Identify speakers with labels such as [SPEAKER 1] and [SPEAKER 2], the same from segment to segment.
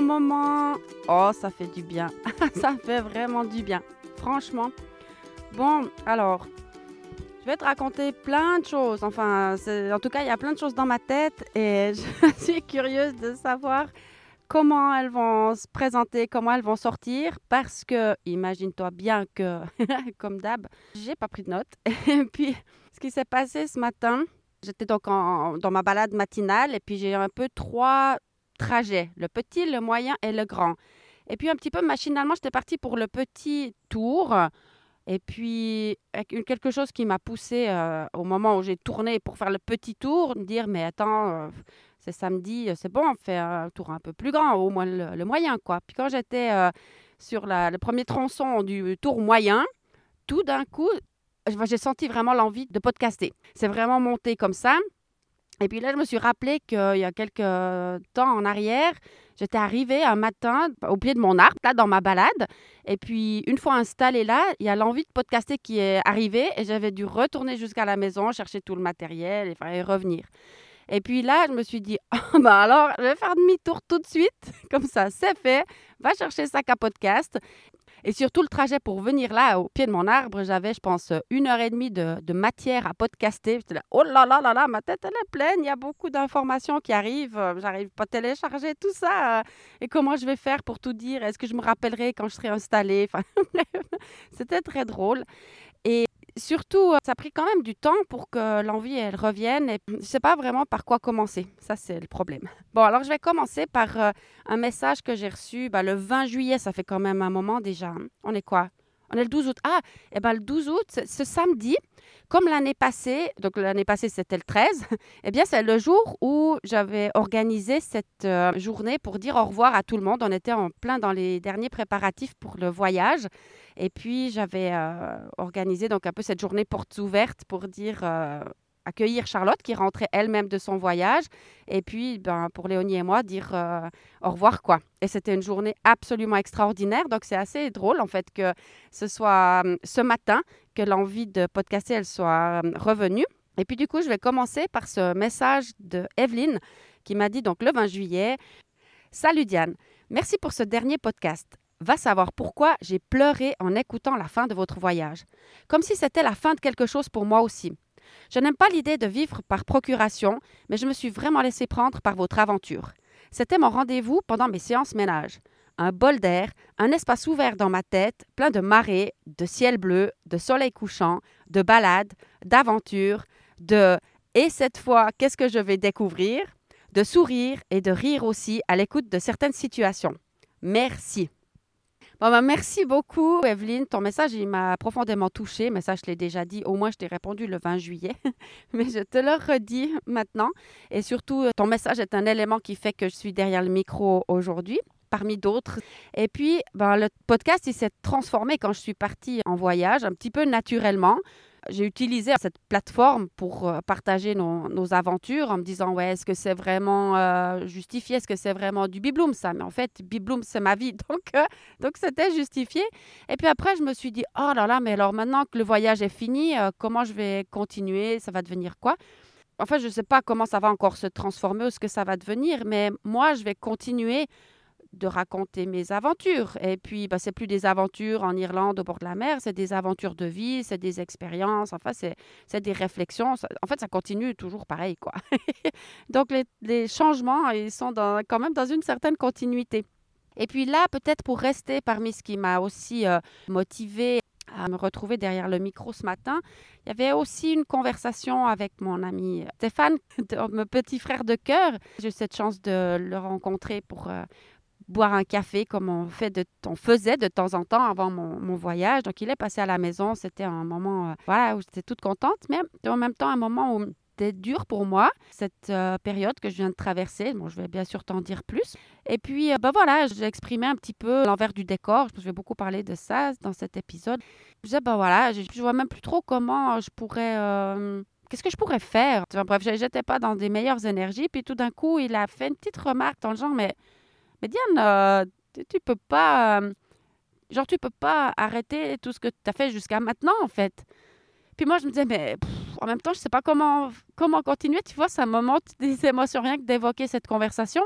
[SPEAKER 1] Moment. Oh, ça fait du bien, ça fait vraiment du bien, franchement. Bon, alors, je vais te raconter plein de choses. Enfin, en tout cas, il y a plein de choses dans ma tête et je suis curieuse de savoir comment elles vont se présenter, comment elles vont sortir, parce que imagine-toi bien que, comme d'hab, j'ai pas pris de notes. Et puis, ce qui s'est passé ce matin, j'étais donc en- dans ma balade matinale et puis j'ai un peu trois trajets, le petit, le moyen et le grand. Et puis un petit peu machinalement, j'étais partie pour le petit tour. Et puis, quelque chose qui m'a poussée euh, au moment où j'ai tourné pour faire le petit tour, dire, mais attends, euh, c'est samedi, euh, c'est bon, on fait un tour un peu plus grand, au moins le, moyen, quoi. Puis quand j'étais sur le premier tronçon du tour moyen, tout d'un coup, j'ai senti vraiment l'envie de podcaster. C'est vraiment monté comme ça. Et puis là, je me suis rappelé qu'il y a quelques temps en arrière, j'étais arrivée un matin au pied de mon arbre, là, dans ma balade. Et puis, une fois installée là, il y a l'envie de podcaster qui est arrivée et j'avais dû retourner jusqu'à la maison, chercher tout le matériel et, revenir. Et puis là, je me suis dit, ah, bah alors, je vais faire demi-tour tout de suite. Comme ça, c'est fait. Va chercher sac à podcast. Et surtout, le trajet pour venir là, au pied de mon arbre, j'avais, je pense, une heure et demie de, matière à podcaster. Oh là là là là, ma tête, elle est pleine. Il y a beaucoup d'informations qui arrivent. Euh, J'arrive pas à télécharger tout ça. euh, Et comment je vais faire pour tout dire? Est-ce que je me rappellerai quand je serai installée? C'était très drôle. Et surtout, euh, ça a pris quand même du temps pour que l'envie, elle revienne. Et je ne sais pas vraiment par quoi commencer. Ça, c'est le problème. Bon, alors je vais commencer par euh, un message que j'ai reçu bah, le 20 juillet. Ça fait quand même un moment déjà. On est quoi? On est le 12 août. Ah, et ben le 12 août, ce- ce samedi, comme l'année passée, donc l'année passée c'était le 13, eh bien c'est le jour où j'avais organisé cette euh, journée pour dire au revoir à tout le monde. On était en plein dans les derniers préparatifs pour le voyage. Et puis j'avais euh, organisé donc un peu cette journée portes ouvertes pour dire euh, accueillir Charlotte qui rentrait elle-même de son voyage et puis ben, pour Léonie et moi dire euh, au revoir quoi. Et c'était une journée absolument extraordinaire donc c'est assez drôle en fait que ce soit euh, ce matin que l'envie de podcaster elle soit euh, revenue. Et puis du coup je vais commencer par ce message de Evelyne qui m'a dit donc le 20 juillet Salut Diane, merci pour ce dernier podcast. Va savoir pourquoi j'ai pleuré en écoutant la fin de votre voyage. Comme si c'était la fin de quelque chose pour moi aussi. Je n'aime pas l'idée de vivre par procuration, mais je me suis vraiment laissé prendre par votre aventure. C'était mon rendez-vous pendant mes séances ménage. Un bol d'air, un espace ouvert dans ma tête, plein de marées, de ciel bleu, de soleil couchant, de balades, d'aventures, de et cette fois, qu'est-ce que je vais découvrir? de sourire et de rire aussi à l'écoute de certaines situations. Merci. Bon, ben, merci beaucoup, Evelyne. Ton message, il m'a profondément touchée. Mais ça, je l'ai déjà dit. Au moins, je t'ai répondu le 20 juillet. Mais je te le redis maintenant. Et surtout, euh, ton message est un élément qui fait que je suis derrière le micro aujourd'hui parmi d'autres. Et puis, ben, le podcast, il s'est transformé quand je suis partie en voyage, un petit peu naturellement. J'ai utilisé cette plateforme pour euh, partager nos, aventures en me disant, ouais, est-ce que c'est vraiment euh, justifié? Est-ce que c'est vraiment du bibloom, ça? Mais en fait, bibloom, c'est ma vie. Donc, euh, donc c'était justifié. Et puis après, je me suis dit, oh là là, mais alors maintenant que le voyage est fini, comment je vais continuer? Ça va devenir quoi? En fait, je sais pas comment ça va encore se transformer ou ce que ça va devenir, mais moi, je vais continuer de raconter mes aventures. Et puis, bah, c'est plus des aventures en Irlande au bord de la mer, c'est des aventures de vie, c'est des expériences, enfin, c'est, des réflexions. En fait, ça continue toujours pareil, quoi. Donc, les, changements, ils sont quand même dans une certaine continuité. Et puis là, peut-être pour rester parmi ce qui m'a aussi euh, motivé à me retrouver derrière le micro ce matin. Il y avait aussi une conversation avec mon ami Stéphane, mon petit frère de cœur. J'ai eu cette chance de le rencontrer pour euh, boire un café comme on, fait de, on faisait de temps en temps avant mon, voyage. Donc il est passé à la maison. C'était un moment euh, voilà, où j'étais toute contente, mais en même temps un moment où c'était dur pour moi, cette euh, période que je viens de traverser. Bon, je vais bien sûr t'en dire plus. Et puis, ben voilà, j'ai exprimé un petit peu l'envers du décor. Je vais beaucoup parler de ça dans cet épisode. Je disais, ben voilà, je, ne vois même plus trop comment je pourrais... Qu'est-ce que je pourrais faire? Bref, je n'étais pas dans des meilleures énergies. Puis tout d'un coup, il a fait une petite remarque dans le genre, mais, mais Diane, euh, tu, peux pas... genre, tu peux pas arrêter tout ce que tu as fait jusqu'à maintenant, en fait. Puis moi, je me disais, mais en même temps, je sais pas comment, comment continuer. Tu vois, ça me monte des émotions rien que d'évoquer cette conversation.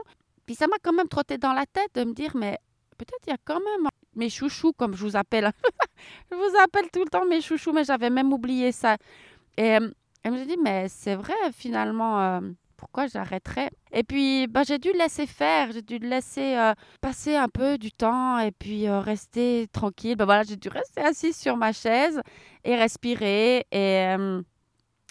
[SPEAKER 1] Puis ça m'a quand même trotté dans la tête de me dire, mais peut-être il y a quand même mes chouchous, comme je vous appelle. je vous appelle tout le temps mes chouchous, mais j'avais même oublié ça. Et elle me dit, mais c'est vrai, finalement, euh, pourquoi j'arrêterais? Et puis, bah, j'ai dû laisser faire, j'ai dû laisser euh, passer un peu du temps et puis euh, rester tranquille. Bah, voilà, j'ai dû rester assise sur ma chaise et respirer et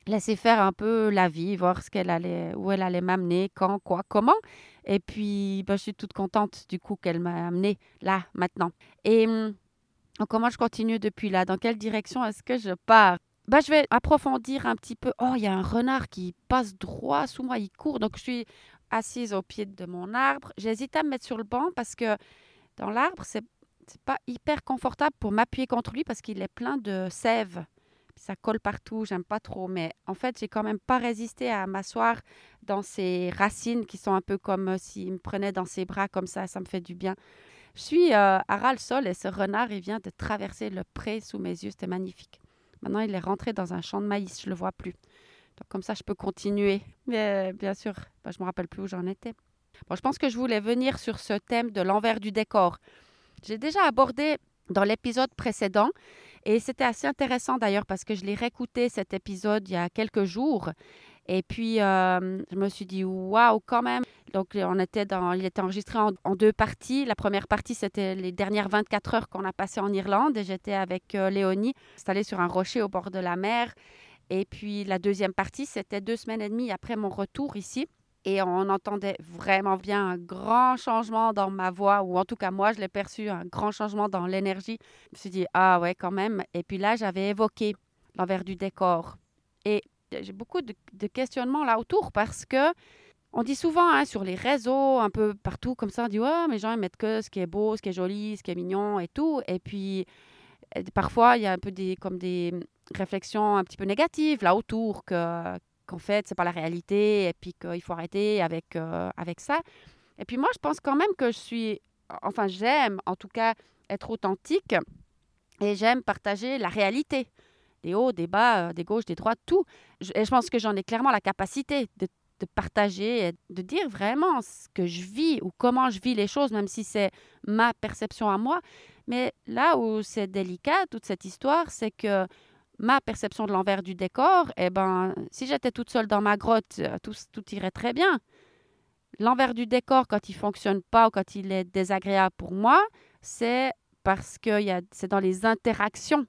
[SPEAKER 1] laisser faire un peu la vie, voir ce qu'elle allait, où elle allait m'amener, quand, quoi, comment. Et puis, bah, je suis toute contente du coup qu'elle m'a amenée là, maintenant. Et comment je continue depuis là Dans quelle direction est-ce que je pars? Bah, je vais approfondir un petit peu. Oh, il y a un renard qui passe droit sous moi, il court. Donc, je suis assise au pied de mon arbre. J'hésite à me mettre sur le banc parce que dans l'arbre, c'est pas hyper confortable pour m'appuyer contre lui parce qu'il est plein de sève ça colle partout, j'aime pas trop. Mais en fait, j'ai quand même pas résisté à m'asseoir dans ces racines qui sont un peu comme euh, s'il me prenait dans ses bras comme ça, ça me fait du bien. Je suis euh, à ras-le-sol et ce renard, il vient de traverser le pré sous mes yeux, c'était magnifique. Maintenant, il est rentré dans un champ de maïs, je le vois plus. Donc comme ça, je peux continuer. Mais bien sûr, bah, je me rappelle plus où j'en étais. Bon, je pense que je voulais venir sur ce thème de l'envers du décor. J'ai déjà abordé dans l'épisode précédent et c'était assez intéressant d'ailleurs parce que je l'ai réécouté cet épisode il y a quelques jours. Et puis, euh, je me suis dit, waouh, quand même. Donc, on était dans, il était enregistré en, deux parties. La première partie, c'était les dernières 24 heures qu'on a passées en Irlande. J'étais avec euh, Léonie, installée sur un rocher au bord de la mer. Et puis, la deuxième partie, c'était deux semaines et demie après mon retour ici. Et on entendait vraiment bien un grand changement dans ma voix, ou en tout cas moi, je l'ai perçu, un grand changement dans l'énergie. Je me suis dit, ah ouais, quand même. Et puis là, j'avais évoqué l'envers du décor. Et j'ai beaucoup de, questionnements là autour parce que on dit souvent hein, sur les réseaux, un peu partout comme ça, on dit, ouais, mais les gens ils mettent que ce qui est beau, ce qui est joli, ce qui est mignon et tout. Et puis, parfois, il y a un peu des, comme des réflexions un petit peu négatives là autour que qu'en fait, c'est pas la réalité et puis qu'il faut arrêter avec, euh, avec ça. Et puis moi, je pense quand même que je suis, enfin, j'aime en tout cas être authentique et j'aime partager la réalité. Des hauts, des bas, euh, des gauches, des droites, tout. et je pense que j'en ai clairement la capacité de, de partager, de dire vraiment ce que je vis ou comment je vis les choses, même si c'est ma perception à moi. Mais là où c'est délicat, toute cette histoire, c'est que ma perception de l'envers du décor, eh ben, si j'étais toute seule dans ma grotte, euh, tout, tout irait très bien. L'envers du décor, quand il fonctionne pas ou quand il est désagréable pour moi, c'est parce que c'est dans les interactions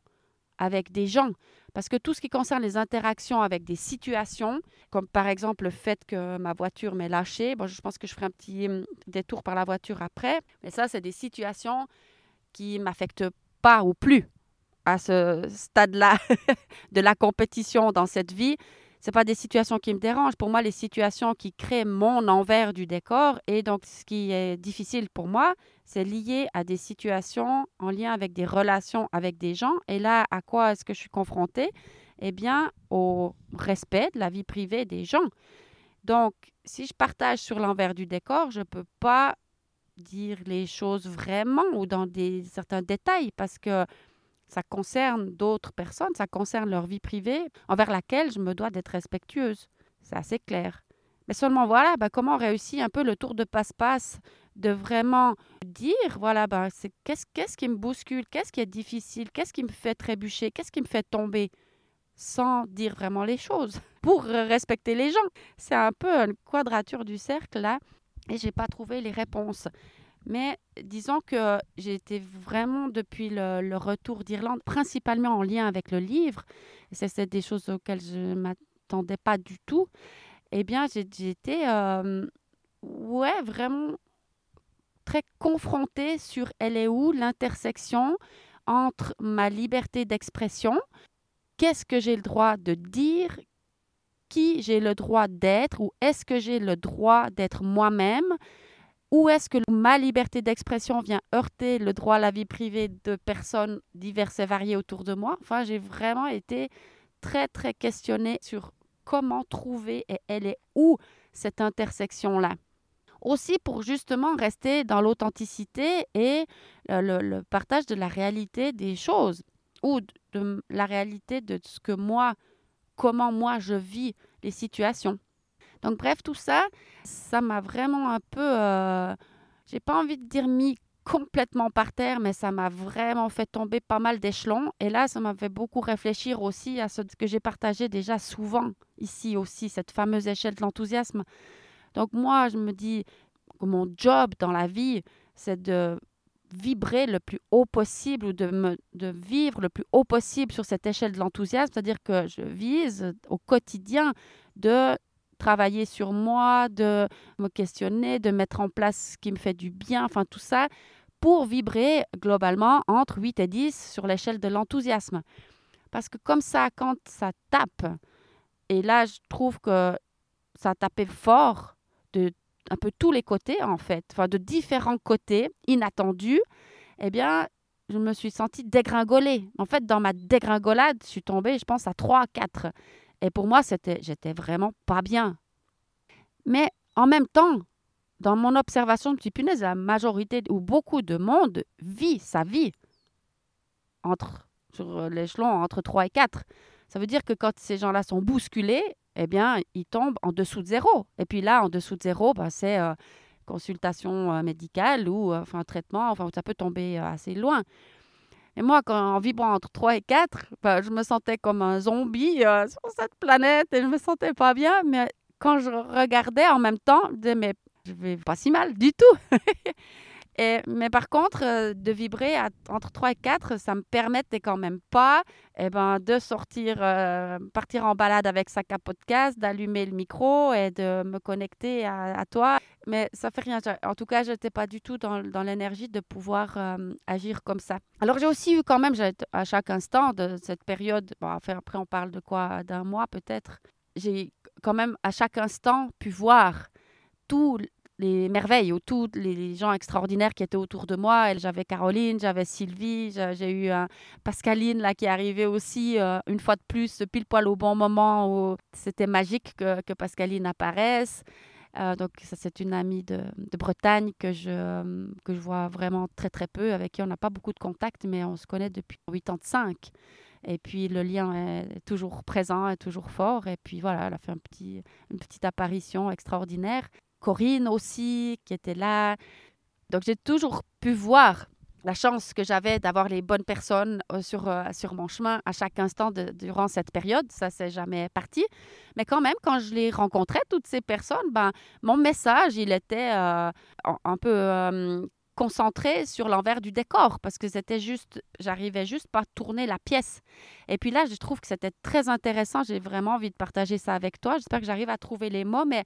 [SPEAKER 1] avec des gens. Parce que tout ce qui concerne les interactions avec des situations, comme par exemple le fait que ma voiture m'ait lâché, bon, je pense que je ferai un petit hum, détour par la voiture après, mais ça, c'est des situations qui m'affectent pas ou plus à ce stade-là de la compétition dans cette vie, ce pas des situations qui me dérangent. Pour moi, les situations qui créent mon envers du décor, et donc ce qui est difficile pour moi, c'est lié à des situations en lien avec des relations avec des gens. Et là, à quoi est-ce que je suis confrontée? Eh bien, au respect de la vie privée des gens. Donc, si je partage sur l'envers du décor, je ne peux pas dire les choses vraiment ou dans certains détails parce que ça concerne d'autres personnes, ça concerne leur vie privée, envers laquelle je me dois d'être respectueuse. C'est assez clair. Mais seulement voilà, ben, comment on réussit un peu le tour de passe-passe de vraiment dire, voilà, ben, c'est qu'est-ce, qu'est-ce qui me bouscule, qu'est-ce qui est difficile, qu'est-ce qui me fait trébucher, qu'est-ce qui me fait tomber, sans dire vraiment les choses, pour respecter les gens. C'est un peu une quadrature du cercle là, et j'ai pas trouvé les réponses. Mais disons que j'ai été vraiment depuis le, retour d'Irlande, principalement en lien avec le livre, et c'est des choses auxquelles je ne m'attendais pas du tout, eh bien, j'ai été, euh, ouais, vraiment très confrontée sur elle est où l'intersection entre ma liberté d'expression, qu'est-ce que j'ai le droit de dire, qui j'ai le droit d'être, ou est-ce que j'ai le droit d'être moi-même, où est-ce que ma liberté d'expression vient heurter le droit à la vie privée de personnes diverses et variées autour de moi? Enfin, j'ai vraiment été très, très questionnée sur comment trouver et elle est où cette intersection-là. Aussi pour justement rester dans l'authenticité et le, partage de la réalité des choses ou de la réalité de ce que moi, comment moi je vis les situations. Donc bref, tout ça, ça m'a vraiment un peu, euh, j'ai pas envie de dire mis complètement par terre, mais ça m'a vraiment fait tomber pas mal d'échelons. Et là, ça m'a fait beaucoup réfléchir aussi à ce que j'ai partagé déjà souvent ici aussi, cette fameuse échelle de l'enthousiasme. Donc moi, je me dis que mon job dans la vie, c'est de vibrer le plus haut possible ou de, me, de vivre le plus haut possible sur cette échelle de l'enthousiasme, c'est-à-dire que je vise au quotidien de travailler sur moi, de me questionner, de mettre en place ce qui me fait du bien, enfin tout ça, pour vibrer globalement entre 8 et 10 sur l'échelle de l'enthousiasme. Parce que comme ça, quand ça tape, et là je trouve que ça tapé fort de un peu tous les côtés en fait, enfin de différents côtés inattendus, eh bien je me suis sentie dégringolée. En fait, dans ma dégringolade, je suis tombée, je pense, à 3 4. Et pour moi, c'était, j'étais vraiment pas bien. Mais en même temps, dans mon observation de punaise, la majorité ou beaucoup de monde vit sa vie entre, sur l'échelon entre 3 et 4. Ça veut dire que quand ces gens-là sont bousculés, eh bien, ils tombent en dessous de zéro. Et puis là, en dessous de zéro, ben, c'est euh, consultation euh, médicale ou euh, enfin, traitement. Enfin, ça peut tomber assez loin. Et moi, quand, en vibrant entre 3 et 4, ben, je me sentais comme un zombie sur cette planète et je me sentais pas bien. Mais quand je regardais en même temps, je disais, mais je vais pas si mal du tout. mais par contre, euh, de vibrer entre 3 et 4, ça me permettait quand même pas eh ben, de sortir, euh, partir en balade avec sa podcast, d'allumer le micro et de me connecter à, toi. Mais ça fait rien. En tout cas, je n'étais pas du tout dans, dans l'énergie de pouvoir euh, agir comme ça. Alors, j'ai aussi eu quand même, à chaque instant de cette période, bon, après, on parle de quoi? D'un mois peut-être. J'ai quand même à chaque instant pu voir tout les merveilles, ou les gens extraordinaires qui étaient autour de moi. J'avais Caroline, j'avais Sylvie, j'ai eu Pascaline là, qui est arrivée aussi euh, une fois de plus, pile poil au bon moment où c'était magique que, que, Pascaline apparaisse. Euh, donc ça c'est une amie de, de, Bretagne que je, que je vois vraiment très très peu, avec qui on n'a pas beaucoup de contact, mais on se connaît depuis 85. Et puis le lien est toujours présent, est toujours fort. Et puis voilà, elle a fait un une petite apparition extraordinaire. Corinne aussi qui était là. Donc j'ai toujours pu voir la chance que j'avais d'avoir les bonnes personnes euh, sur, euh, sur mon chemin à chaque instant durant cette période. Ça, c'est jamais parti. Mais quand même, quand je les rencontrais, toutes ces personnes, ben, mon message, il était euh, un peu concentré sur l'envers du décor parce que c'était juste, j'arrivais juste pas à tourner la pièce. Et puis là, je trouve que c'était très intéressant. J'ai vraiment envie de partager ça avec toi. J'espère que j'arrive à trouver les mots, mais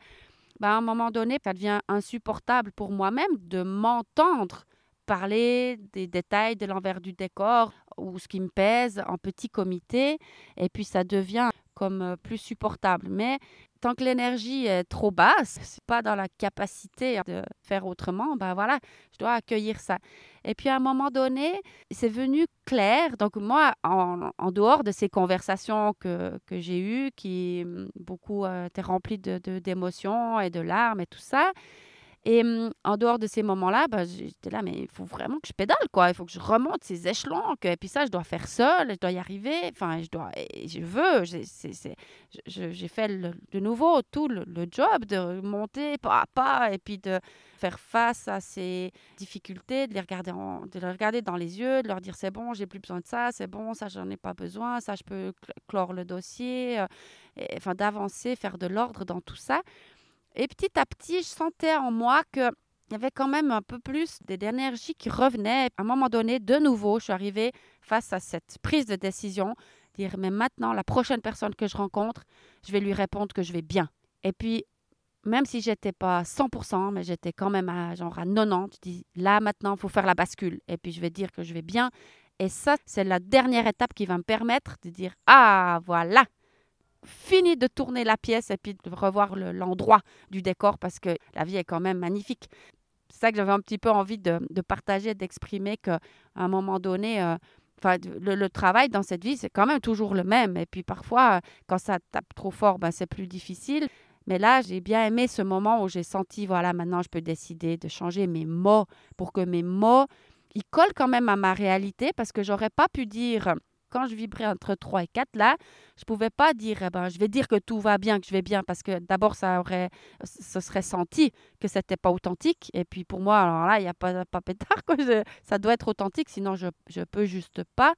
[SPEAKER 1] ben, à un moment donné, ça devient insupportable pour moi-même de m'entendre parler des détails de l'envers du décor ou ce qui me pèse en petit comité. Et puis ça devient comme euh, plus supportable. Mais tant que l'énergie est trop basse, c'est pas dans la capacité de faire autrement, ben voilà, je dois accueillir ça. Et puis à un moment donné, c'est venu clair. Donc moi, en, dehors de ces conversations que, que j'ai eues, qui beaucoup euh, étaient remplies d'émotions de, et de larmes et tout ça, et mmh, en dehors de ces moments-là, bah, j'étais là, mais il faut vraiment que je pédale, quoi. Il faut que je remonte ces échelons. Et puis ça, je dois faire seul, je dois y arriver. Enfin, je dois, je veux. J'ai fait de nouveau tout le, job de monter pas à pas et puis de faire face à ces difficultés, de les regarder, dans les yeux, de leur dire c'est bon, j'ai plus besoin de ça, c'est bon, ça j'en ai pas besoin, ça je peux clore le dossier. Euh, et, enfin, d'avancer, faire de l'ordre dans tout ça. Et petit à petit, je sentais en moi que il y avait quand même un peu plus d'énergie qui revenait. À un moment donné, de nouveau, je suis arrivée face à cette prise de décision, dire mais maintenant, la prochaine personne que je rencontre, je vais lui répondre que je vais bien. Et puis, même si j'étais pas à 100%, mais j'étais quand même à genre à 90, je dis là maintenant, il faut faire la bascule. Et puis je vais dire que je vais bien. Et ça, c'est la dernière étape qui va me permettre de dire ah voilà, fini de tourner la pièce et puis de revoir l'endroit du décor parce que la vie est quand même magnifique. C'est ça que j'avais un petit peu envie de, partager, d'exprimer qu'à un moment donné, euh, le, travail dans cette vie, c'est quand même toujours le même. Et puis parfois, quand ça tape trop fort, ben, c'est plus difficile. Mais là, j'ai bien aimé ce moment où j'ai senti, voilà, maintenant je peux décider de changer mes mots pour que mes mots, ils collent quand même à ma réalité parce que j'aurais pas pu dire quand je vibrais entre 3 et 4, là, je ne pouvais pas dire, eh ben, je vais dire que tout va bien, que je vais bien, parce que d'abord, ça aurait, ce serait senti que ce n'était pas authentique. Et puis pour moi, alors là, il n'y a pas, pas pétard, quoi. ça doit être authentique, sinon je ne peux juste pas.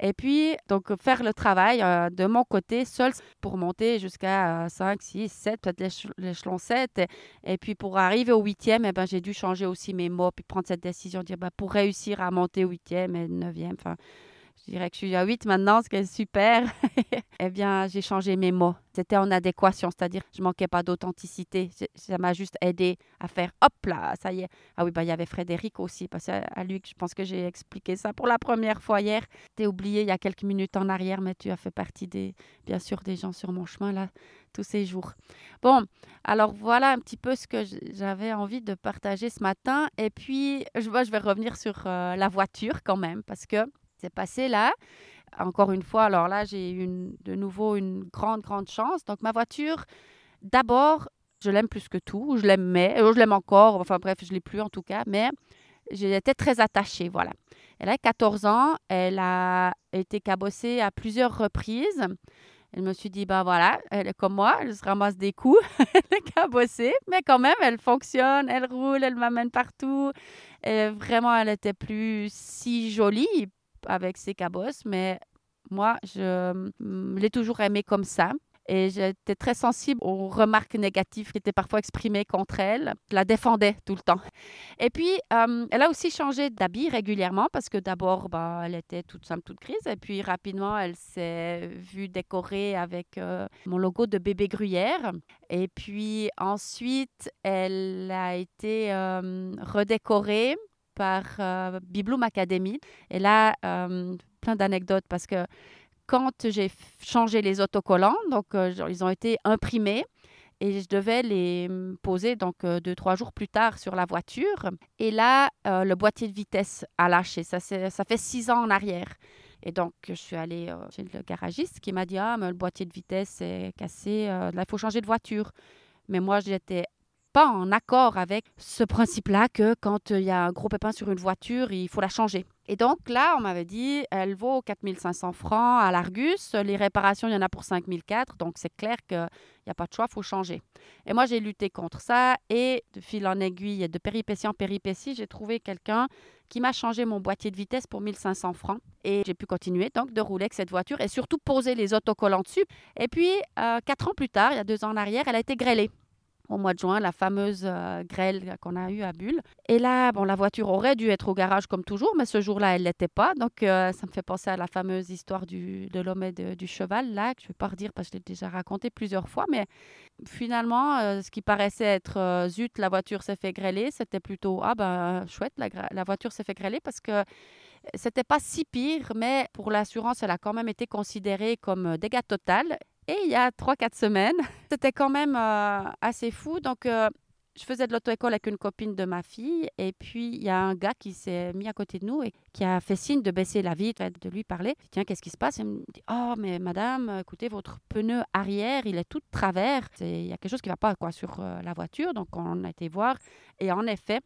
[SPEAKER 1] Et puis, donc, faire le travail euh, de mon côté seul pour monter jusqu'à 5, 6, 7, peut-être l'échelon 7. Et, puis, pour arriver au huitième, eh ben, j'ai dû changer aussi mes mots, puis prendre cette décision, dire, ben, pour réussir à monter au huitième et neuvième, enfin, je dirais que je suis à 8 maintenant, ce qui est super, eh bien, j'ai changé mes mots. C'était en adéquation, c'est-à-dire je manquais pas d'authenticité. Ça m'a juste aidé à faire hop là, ça y est. Ah oui, bah, il y avait Frédéric aussi, parce qu'à lui, je pense que j'ai expliqué ça pour la première fois hier. T'es oublié il y a quelques minutes en arrière, mais tu as fait partie des, bien sûr, des gens sur mon chemin là, tous ces jours. Bon, alors voilà un petit peu ce que j'avais envie de partager ce matin. Et puis, je, je vais revenir sur euh, la voiture quand même, parce que c'est passé là. Encore une fois, alors là, j'ai eu de nouveau une grande, grande chance. Donc, ma voiture, d'abord, je l'aime plus que tout. Je l'aimais, euh, je l'aime encore. Enfin, bref, je ne l'ai plus en tout cas. Mais j'étais très attachée, voilà. Elle a 14 ans. Elle a été cabossée à plusieurs reprises. Elle me suis dit, ben voilà, elle est comme moi, elle se ramasse des coups, elle est cabossée, mais quand même, elle fonctionne, elle roule, elle m'amène partout. Vraiment, elle était plus si jolie, avec ses cabosses, mais moi, je l'ai toujours aimée comme ça. Et j'étais très sensible aux remarques négatives qui étaient parfois exprimées contre elle. Je la défendais tout le temps. Et puis, euh, elle a aussi changé d'habit régulièrement parce que d'abord, bah, elle était toute simple, toute grise. Et puis, rapidement, elle s'est vue décorée avec euh, mon logo de bébé gruyère. Et puis, ensuite, elle a été euh, redécorée par euh, Bibloom Academy. Et là, euh, plein d'anecdotes parce que quand j'ai changé les autocollants, donc euh, ils ont été imprimés et je devais les poser donc deux trois jours plus tard sur la voiture. Et là, le boîtier de vitesse a lâché. Ça, ça fait six ans en arrière. Et donc, je suis allée chez le garagiste qui m'a dit Ah, mais le boîtier de vitesse est cassé, là, il faut changer de voiture. Mais moi, j'étais en accord avec ce principe-là que quand il y a un gros pépin sur une voiture, il faut la changer. Et donc là, on m'avait dit, elle vaut 4500 francs à l'Argus. Les réparations, il y en a pour 5004. Donc c'est clair qu'il n'y a pas de choix, il faut changer. Et moi, j'ai lutté contre ça. Et de fil en aiguille, de péripétie en péripétie, j'ai trouvé quelqu'un qui m'a changé mon boîtier de vitesse pour 1500 francs. Et j'ai pu continuer donc de rouler avec cette voiture et surtout poser les autocollants dessus. Et puis, euh, quatre ans plus tard, il y a deux ans en arrière, elle a été grêlée au mois de juin, la fameuse euh, grêle qu'on a eue à Bulle. Et là, bon, la voiture aurait dû être au garage comme toujours, mais ce jour-là, elle l'était pas. Donc, euh, ça me fait penser à la fameuse histoire du, de l'homme et du cheval, là, que je ne vais pas redire parce que je l'ai déjà raconté plusieurs fois. Mais finalement, euh, ce qui paraissait être zut, la voiture s'est fait grêler, c'était plutôt ah ben chouette, la, la voiture s'est fait grêler parce que c'était pas si pire, mais pour l'assurance, elle a quand même été considérée comme dégâts total. Et il y a 3-4 semaines, c'était quand même euh, assez fou. Donc, euh, je faisais de l'auto-école avec une copine de ma fille. Et puis, il y a un gars qui s'est mis à côté de nous et qui a fait signe de baisser la vitre, de lui parler. Tiens, qu'est-ce qui se passe? Il me dit Oh, mais madame, écoutez, votre pneu arrière, il est tout de travers. Il y a quelque chose qui ne va pas quoi, sur euh, la voiture. Donc, on a été voir. Et en effet,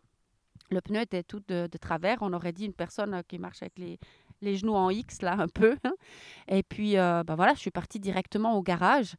[SPEAKER 1] le pneu était tout de, travers. On aurait dit une personne qui marche avec les, les genoux en X, là, un peu. Hein. Et puis, ben voilà, je suis partie directement au garage.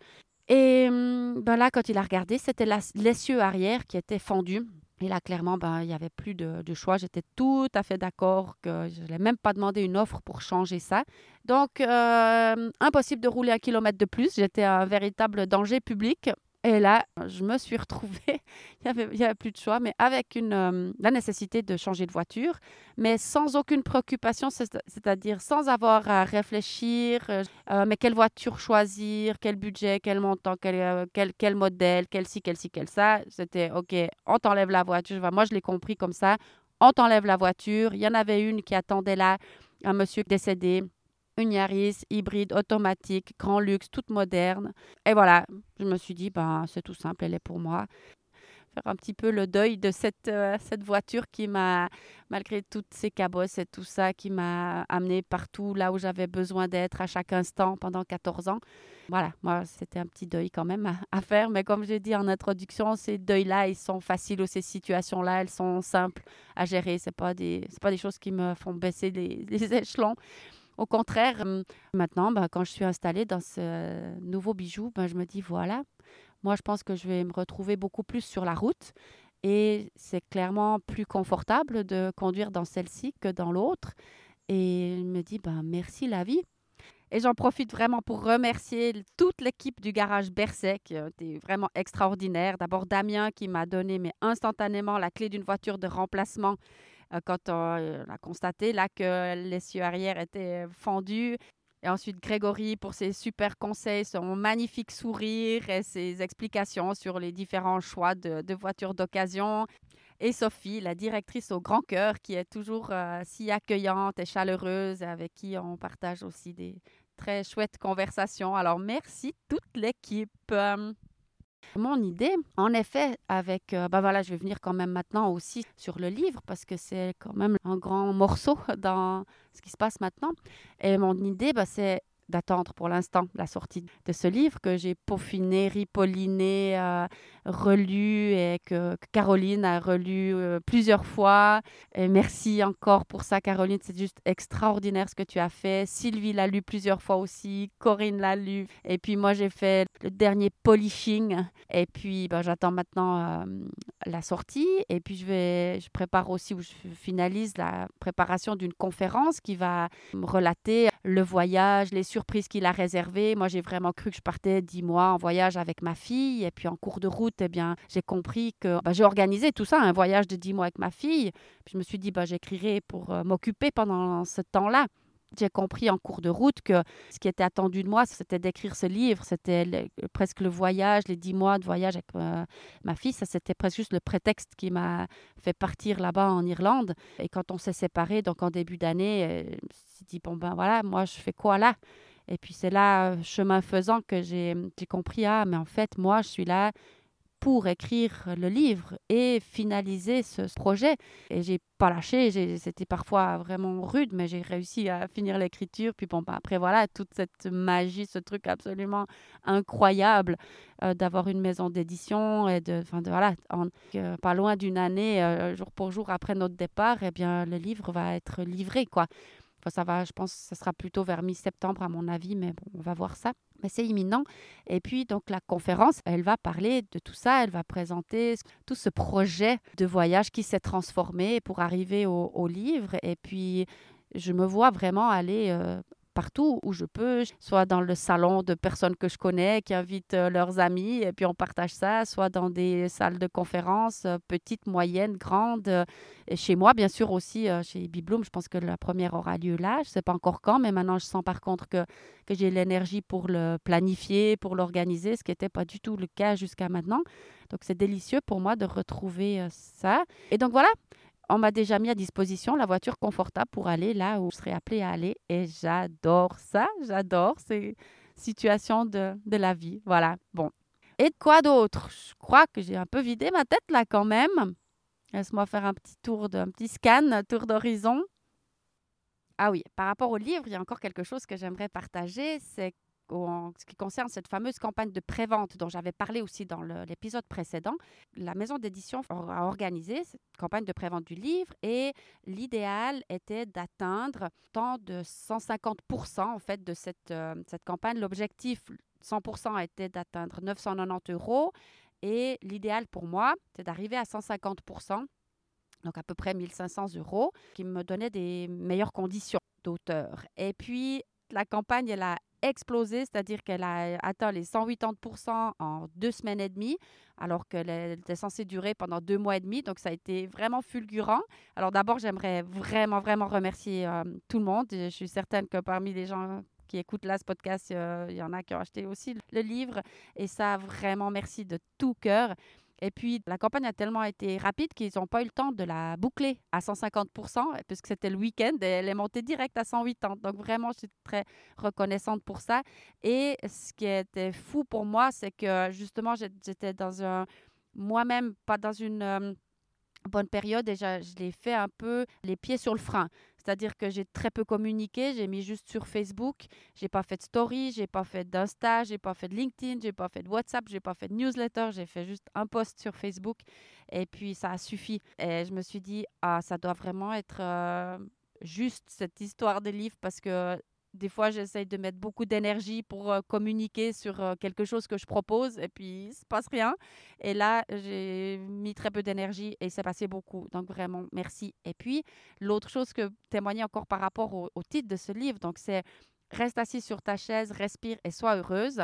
[SPEAKER 1] Et ben là, quand il a regardé, c'était l'essieu arrière qui était fendu. Et là, clairement, ben, il n'y avait plus de, choix. J'étais tout à fait d'accord que je n'allais même pas demandé une offre pour changer ça. Donc, euh, impossible de rouler un kilomètre de plus. J'étais un véritable danger public. Et là, je me suis retrouvée, il n'y avait, plus de choix, mais avec euh, la nécessité de changer de voiture, mais sans aucune préoccupation, c'est-à-dire sans avoir à réfléchir, euh, euh, mais quelle voiture choisir, quel budget, quel montant, quel, quel, quel modèle, quel ci, quel ci, quel ça. C'était, OK, on t'enlève la voiture. Moi, je l'ai compris comme ça. On t'enlève la voiture. Il y en avait une qui attendait là, un monsieur décédé une Yaris hybride, automatique, grand luxe, toute moderne. Et voilà, je me suis dit, ben, c'est tout simple, elle est pour moi. Faire un petit peu le deuil de cette, euh, voiture qui m'a, malgré toutes ces cabosses et tout ça, qui m'a amené partout là où j'avais besoin d'être à chaque instant pendant 14 ans. Voilà, moi, c'était un petit deuil quand même à, faire. Mais comme j'ai dit en introduction, ces deuils-là, ils sont faciles ou ces situations-là, elles sont simples à gérer. Ce pas, des, pas des choses qui me font baisser les échelons. Au contraire, euh, maintenant, ben, quand je suis installée dans ce nouveau bijou, ben, je me dis, voilà, moi, je pense que je vais me retrouver beaucoup plus sur la route. Et c'est clairement plus confortable de conduire dans celle-ci que dans l'autre. Et je me dis, ben, merci la vie. Et j'en profite vraiment pour remercier toute l'équipe du garage Berset qui a été vraiment extraordinaire. D'abord Damien qui m'a donné mais instantanément la clé d'une voiture de remplacement euh, quand euh, on a constaté là que l'essieu arrière était fendu. Et ensuite, Grégory pour ses super conseils, son magnifique sourire et ses explications sur les différents choix de, voitures d'occasion. Et Sophie, la directrice au grand cœur, qui est toujours euh, si accueillante et chaleureuse, avec qui on partage aussi des très chouettes conversations. Alors, merci toute l'équipe. Mon idée, en effet, avec, euh, bah voilà, je vais venir quand même maintenant aussi sur le livre parce que c'est quand même un grand morceau dans ce qui se passe maintenant. Et mon idée, bah, c'est d'attendre pour l'instant la sortie de ce livre que j'ai peaufiné, ripolliné, euh, relu et que, Caroline a relu euh, plusieurs fois. Merci encore pour ça, Caroline. C'est juste extraordinaire ce que tu as fait. Sylvie l'a lu plusieurs fois aussi. Corinne l'a lu. Et puis moi, j'ai fait le dernier polishing. Et puis, ben, j'attends maintenant euh, la sortie. Et puis, je, vais, je prépare aussi, ou je finalise la préparation d'une conférence qui va me relater le voyage, les surprises qu'il a réservées. Moi, j'ai vraiment cru que je partais dix mois en voyage avec ma fille. Et puis, en cours de route, eh bien, j'ai compris que bah, j'ai organisé tout ça, un voyage de dix mois avec ma fille. Puis, je me suis dit, bah, j'écrirai pour euh, m'occuper pendant ce temps-là j'ai compris en cours de route que ce qui était attendu de moi, c'était d'écrire ce livre. C'était presque le voyage, les dix mois de voyage avec euh, ma fille. Ça, c'était presque juste le prétexte qui m'a fait partir là-bas en Irlande. Et quand on s'est séparés, donc en début d'année, euh, je me suis dit, bon ben voilà, moi, je fais quoi là? Et puis c'est là, chemin faisant, que j'ai compris, ah, mais en fait, moi, je suis là pour écrire le livre et finaliser ce projet. Et j'ai pas lâché, c'était parfois vraiment rude, mais j'ai réussi à finir l'écriture. Puis bon, bah, après voilà, toute cette magie, ce truc absolument incroyable euh, d'avoir une maison d'édition et de, enfin de, voilà, pas loin d'une année, euh, jour pour jour après notre départ, eh bien le livre va être livré quoi. Ça va, je pense, ça sera plutôt vers mi-septembre à mon avis, mais bon, on va voir ça mais c'est imminent. Et puis, donc, la conférence, elle va parler de tout ça, elle va présenter tout ce projet de voyage qui s'est transformé pour arriver au, livre. Et puis, je me vois vraiment aller euh, partout où je peux, soit dans le salon de personnes que je connais qui invitent euh, leurs amis et puis on partage ça, soit dans des salles de conférences, euh, petites, moyennes, grandes. Euh, et chez moi, bien sûr aussi, chez Bibloom, je pense que la première aura lieu là. Je ne sais pas encore quand, mais maintenant je sens par contre que, que j'ai l'énergie pour le planifier, pour l'organiser, ce qui n'était pas du tout le cas jusqu'à maintenant. Donc c'est délicieux pour moi de retrouver ça. Et donc voilà, on m'a déjà mis à disposition la voiture confortable pour aller là où je serais appelée à aller. Et j'adore ça, j'adore ces situations de, de la vie. Voilà, bon. Et quoi d'autre? Je crois que j'ai un peu vidé ma tête là quand même. Laisse-moi faire un petit tour, de, un petit scan, un tour d'horizon. Ah oui, par rapport au livre, il y a encore quelque chose que j'aimerais partager, c'est en ce qui concerne cette fameuse campagne de prévente dont j'avais parlé aussi dans l'épisode précédent, la maison d'édition a organisé cette campagne de prévente du livre et l'idéal était d'atteindre tant de 150% en fait de cette, euh, cette campagne. L'objectif 100% était d'atteindre 990 euros et l'idéal pour moi, c'est d'arriver à 150% donc à peu près 1500 euros, qui me donnait des meilleures conditions d'auteur. Et puis, la campagne, elle a explosé, c'est-à-dire qu'elle a atteint les 180% en deux semaines et demie, alors qu'elle était censée durer pendant deux mois et demi. Donc, ça a été vraiment fulgurant. Alors, d'abord, j'aimerais vraiment, vraiment remercier euh, tout le monde. Je suis certaine que parmi les gens qui écoutent là ce podcast, euh, il y en a qui ont acheté aussi le livre. Et ça, vraiment, merci de tout cœur. Et puis, la campagne a tellement été rapide qu'ils n'ont pas eu le temps de la boucler à 150 puisque c'était le week-end et elle est montée direct à 180. Donc, vraiment, je suis très reconnaissante pour ça. Et ce qui était fou pour moi, c'est que justement, j'étais dans un. Moi-même, pas dans une. Euh, bonne période et je l'ai fait un peu les pieds sur le frein. C'est-à-dire que j'ai très peu communiqué, j'ai mis juste sur Facebook, j'ai pas fait de story, j'ai pas fait d'Insta, j'ai pas fait de LinkedIn, j'ai pas fait de WhatsApp, j'ai pas fait de newsletter, j'ai fait juste un post sur Facebook et puis ça a suffi. Et je me suis dit ah ça doit vraiment être euh, juste cette histoire des livres parce que des fois, j'essaye de mettre beaucoup d'énergie pour euh, communiquer sur euh, quelque chose que je propose et puis il se passe rien. Et là, j'ai mis très peu d'énergie et s'est passé beaucoup. Donc vraiment, merci. Et puis, l'autre chose que témoigner encore par rapport au, titre de ce livre, donc c'est Reste assis sur ta chaise, respire et sois heureuse.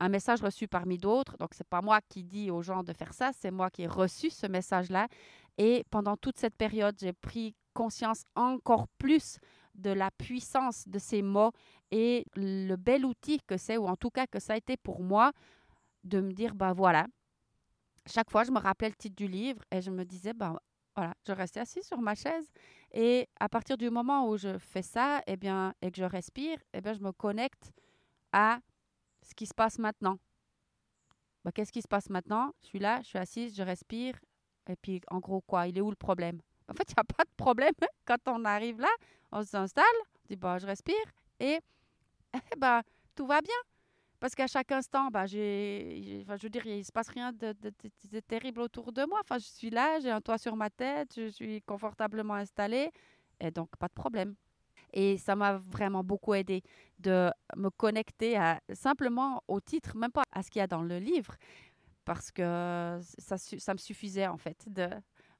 [SPEAKER 1] Un message reçu parmi d'autres. Donc, c'est pas moi qui dis aux gens de faire ça, c'est moi qui ai reçu ce message-là. Et pendant toute cette période, j'ai pris conscience encore plus de la puissance de ces mots et le bel outil que c'est, ou en tout cas que ça a été pour moi, de me dire, ben voilà, chaque fois je me rappelais le titre du livre et je me disais, ben voilà, je restais assis sur ma chaise et à partir du moment où je fais ça, eh bien, et que je respire, eh bien, je me connecte à ce qui se passe maintenant. Ben, Qu'est-ce qui se passe maintenant? Je suis là, je suis assise, je respire, et puis en gros quoi? Il est où le problème? En fait, il n'y a pas de problème quand on arrive là on s'installe, on dit bah, je respire et bah, tout va bien. Parce qu'à chaque instant, bah, j'ai, enfin, je veux dire, il ne se passe rien de, terrible autour de moi. Enfin, je suis là, j'ai un toit sur ma tête, je suis confortablement installée et donc pas de problème. Et ça m'a vraiment beaucoup aidé de me connecter simplement au titre, même pas à ce qu'il y a dans le livre, parce que ça, ça me suffisait en fait de,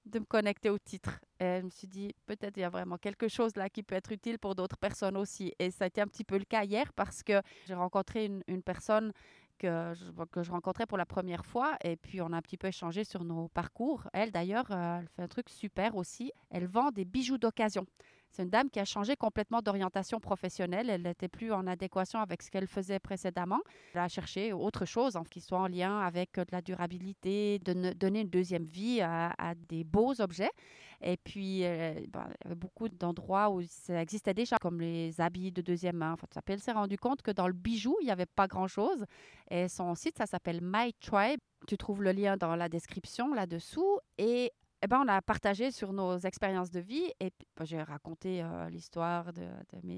[SPEAKER 1] de me connecter au titre. Et je me suis dit, peut-être il y a vraiment quelque chose là qui peut être utile pour d'autres personnes aussi. Et ça a été un petit peu le cas hier parce que j'ai rencontré une, personne que je, que je rencontrais pour la première fois et puis on a un petit peu échangé sur nos parcours. Elle d'ailleurs, euh, elle fait un truc super aussi. Elle vend des bijoux d'occasion. C'est une dame qui a changé complètement d'orientation professionnelle. Elle n'était plus en adéquation avec ce qu'elle faisait précédemment. Elle a cherché autre chose qui soit en lien avec euh, de la durabilité, de donner une deuxième vie à, des beaux objets. Et puis, euh, ben, il y avait beaucoup d'endroits où ça existait déjà, comme les habits de deuxième main. Enfin, elle s'est rendu compte que dans le bijou, il n'y avait pas grand-chose. Et son site, ça s'appelle My Tribe. Tu trouves le lien dans la description là-dessous. Et eh ben, on a partagé sur nos expériences de vie et bah, j'ai raconté l'histoire de,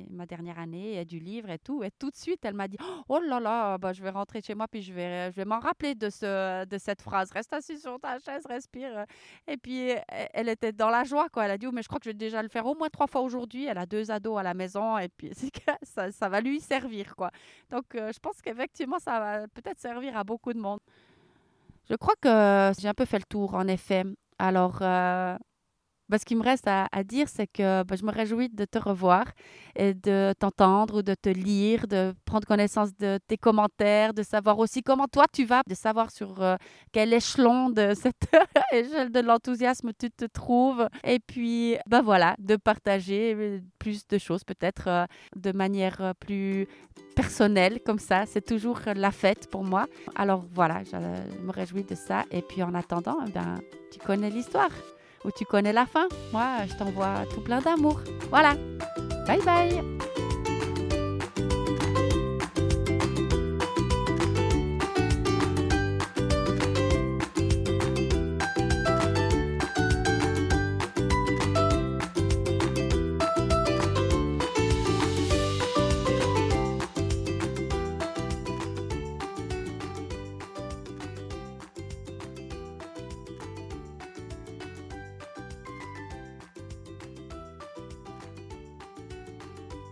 [SPEAKER 1] ma dernière année et du livre et tout. Et tout de suite, elle m'a dit Oh là là, bah, je vais rentrer chez moi puis je vais, je vais m'en rappeler de, ce, de cette phrase Reste assis sur ta chaise, respire. Et puis, e, elle était dans la joie. Quoi. Elle a dit oh, Mais je crois que je vais déjà le faire au moins trois fois aujourd'hui. Elle a deux ados à la maison et puis ça, ça va lui servir. Quoi. Donc, je pense qu'effectivement, ça va peut-être servir à beaucoup de monde. Je crois que j'ai un peu fait le tour, en effet. Alors, euh, bah, ce qui me reste à, dire, c'est que bah, je me réjouis de te revoir et de t'entendre ou de te lire, de prendre connaissance de tes commentaires, de savoir aussi comment toi tu vas, de savoir sur euh, quel échelon de cette échelle de l'enthousiasme tu te trouves. Et puis, bah voilà, de partager euh, plus de choses peut-être de manière plus personnelle comme ça. C'est toujours la fête pour moi. Alors voilà, je me réjouis de ça. Et puis en attendant, eh ben, tu connais l'histoire ou tu connais la fin. Moi, je t'envoie tout plein d'amour. Voilà. Bye bye.